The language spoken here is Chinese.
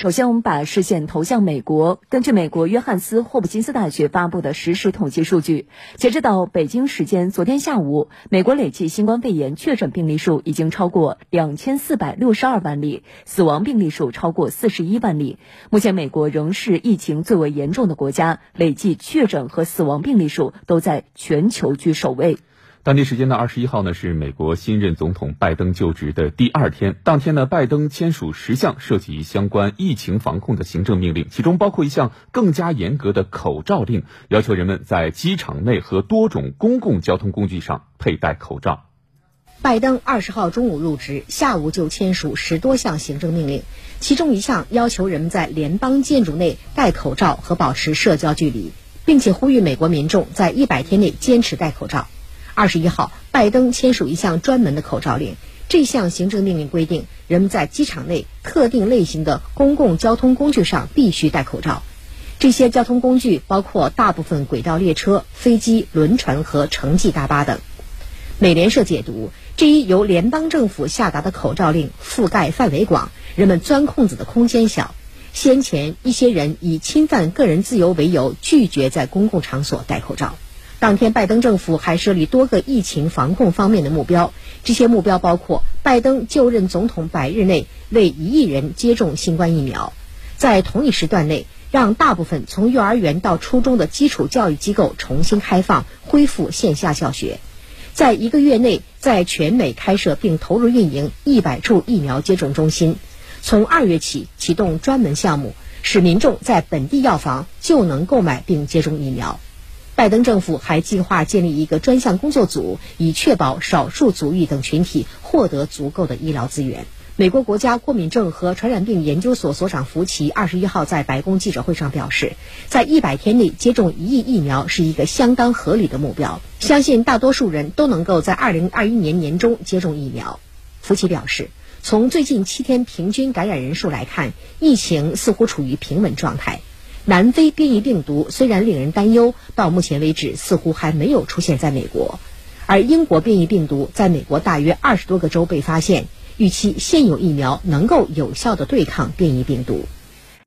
首先，我们把视线投向美国。根据美国约翰斯霍普金斯大学发布的实时统计数据，截止到北京时间昨天下午，美国累计新冠肺炎确诊病例数已经超过两千四百六十二万例，死亡病例数超过四十一万例。目前，美国仍是疫情最为严重的国家，累计确诊和死亡病例数都在全球居首位。当地时间的二十一号呢，是美国新任总统拜登就职的第二天。当天呢，拜登签署十项涉及相关疫情防控的行政命令，其中包括一项更加严格的口罩令，要求人们在机场内和多种公共交通工具上佩戴口罩。拜登二十号中午入职，下午就签署十多项行政命令，其中一项要求人们在联邦建筑内戴口罩和保持社交距离，并且呼吁美国民众在一百天内坚持戴口罩。二十一号，拜登签署一项专门的口罩令。这项行政命令规定，人们在机场内特定类型的公共交通工具上必须戴口罩。这些交通工具包括大部分轨道列车、飞机、轮船和城际大巴等。美联社解读，这一由联邦政府下达的口罩令覆盖范围广，人们钻空子的空间小。先前一些人以侵犯个人自由为由，拒绝在公共场所戴口罩。当天，拜登政府还设立多个疫情防控方面的目标。这些目标包括：拜登就任总统百日内为一亿人接种新冠疫苗；在同一时段内让大部分从幼儿园到初中的基础教育机构重新开放，恢复线下教学；在一个月内在全美开设并投入运营一百处疫苗接种中心；从二月起启动专门项目，使民众在本地药房就能购买并接种疫苗。拜登政府还计划建立一个专项工作组，以确保少数族裔等群体获得足够的医疗资源。美国国家过敏症和传染病研究所所长福奇二十一号在白宫记者会上表示，在一百天内接种一亿疫苗是一个相当合理的目标，相信大多数人都能够在二零二一年年中接种疫苗。福奇表示，从最近七天平均感染人数来看，疫情似乎处于平稳状态。南非变异病毒虽然令人担忧，到目前为止似乎还没有出现在美国，而英国变异病毒在美国大约二十多个州被发现，预期现有疫苗能够有效的对抗变异病毒。